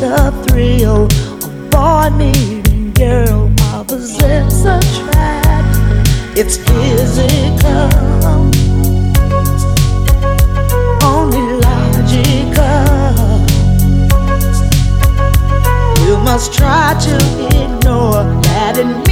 the thrill of boy meeting girl. a attract. It's physical. Only logical. You must try to ignore that.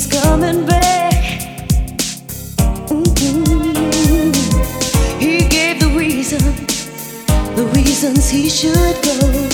He's coming back. Mm-hmm. He gave the the reasons he should go.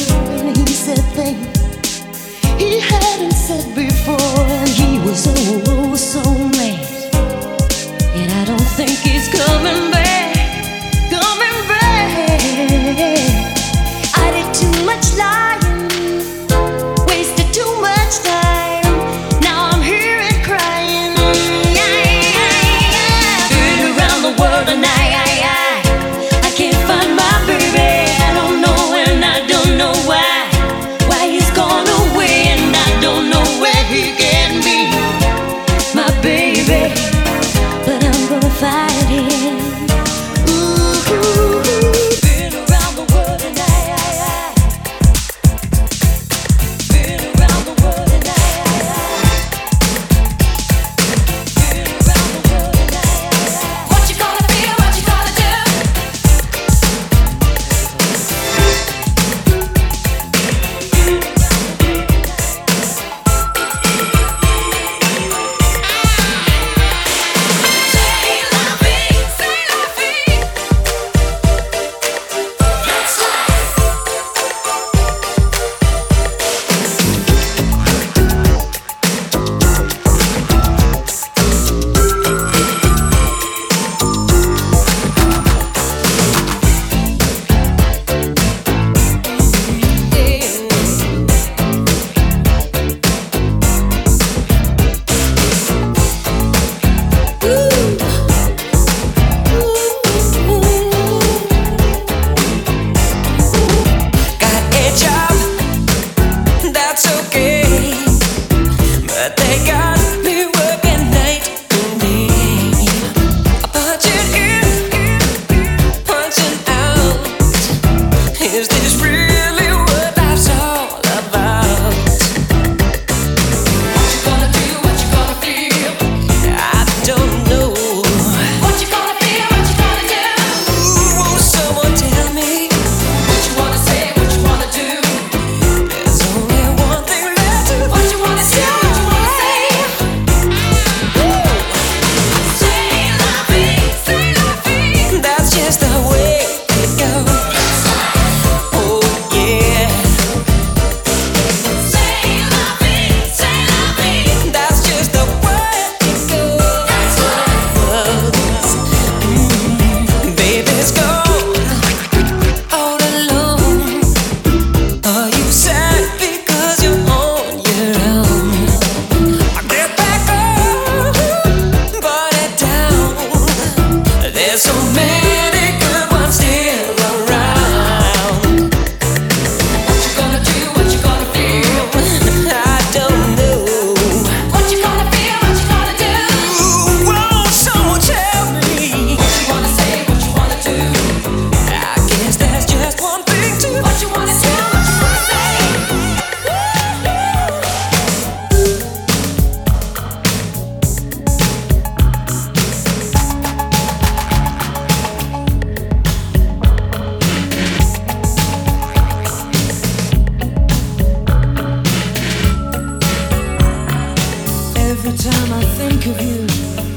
Every time I think of you.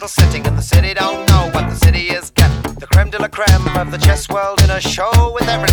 capital sitting, in the city don't know what the city is getting. The creme de la creme of the chess world in a show with every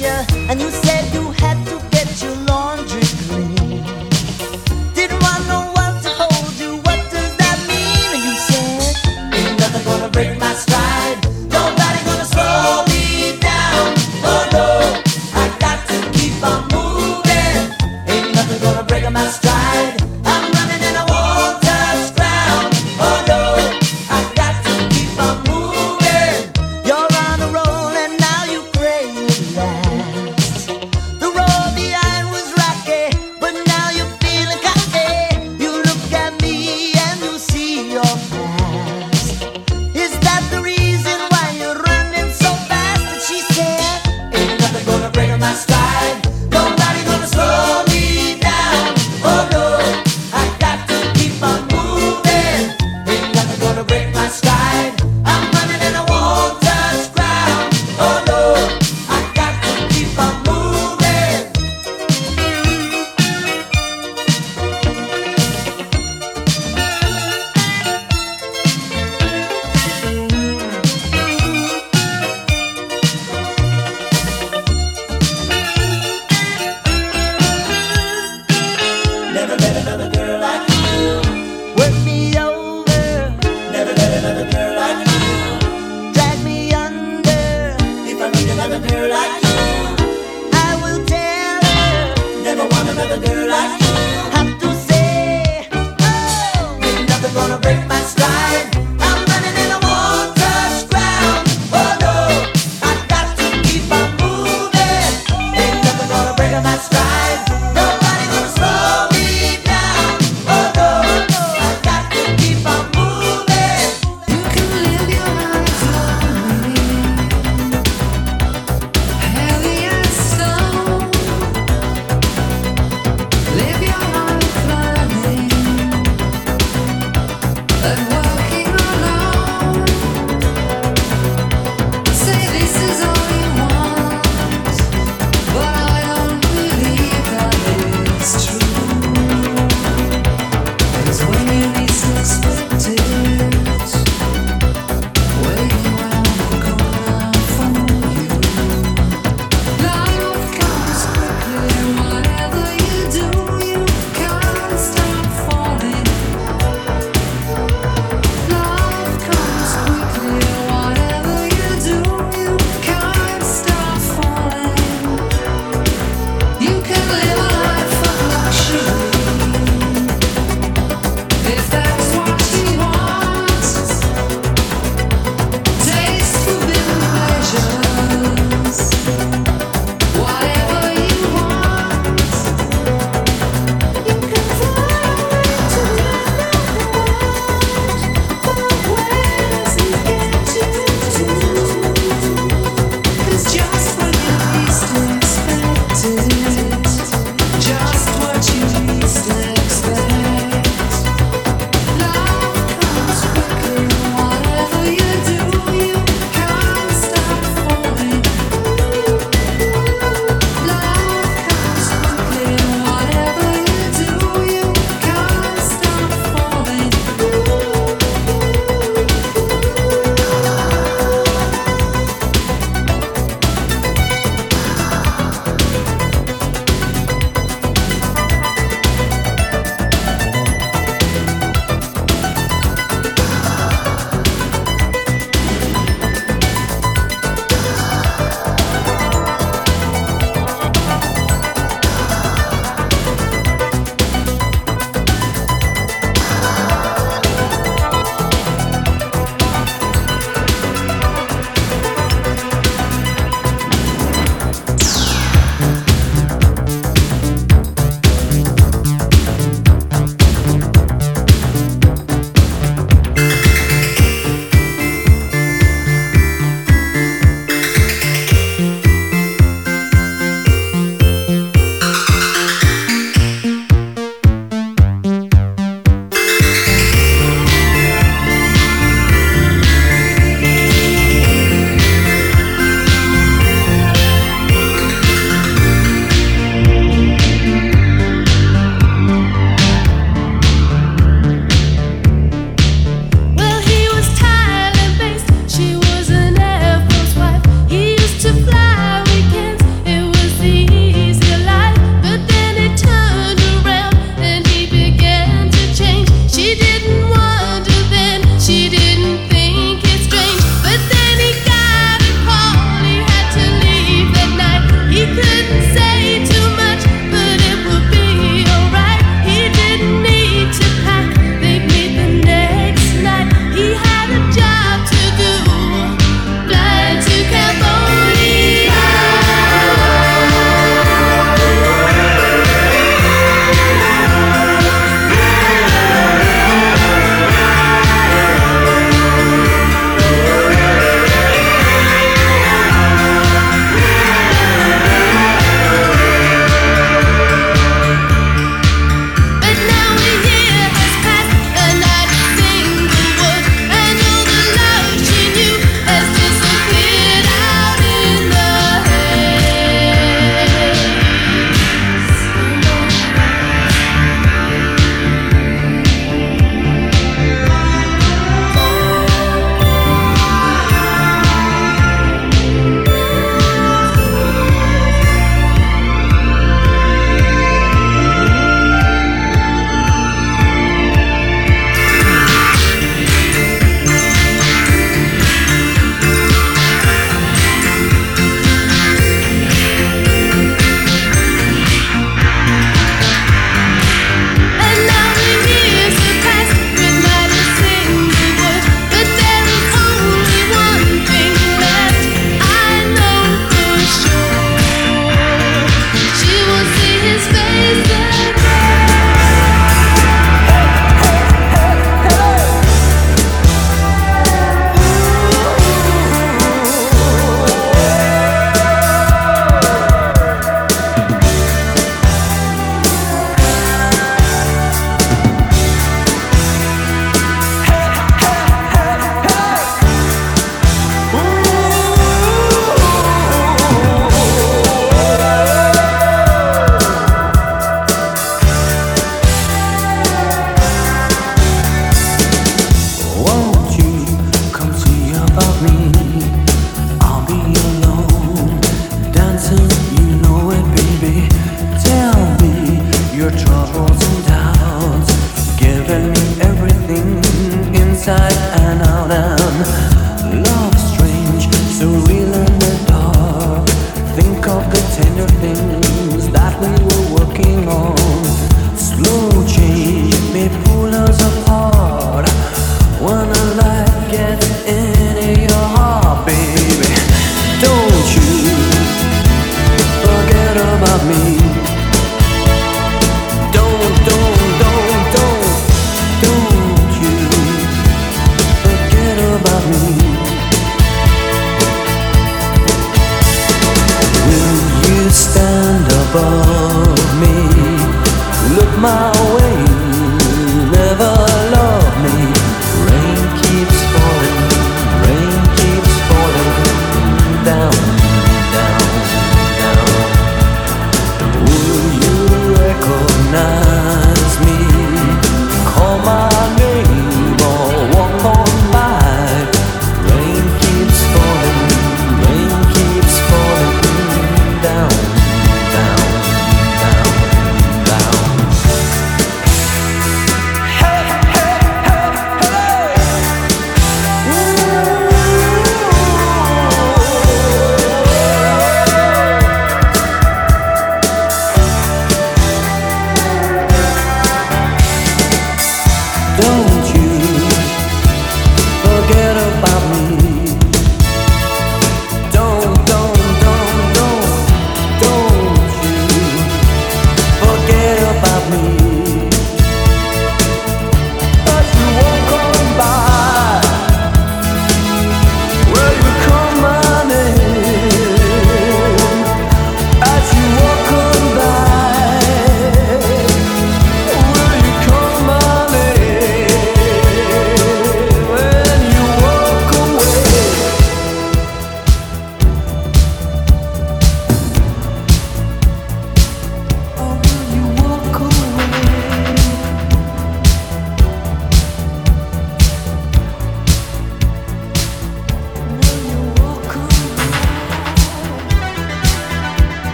Yeah. and you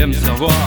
Williamson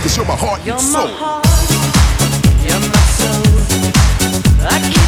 cause you're my heart and soul. You're my heart, you're my soul.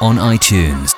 On iTunes.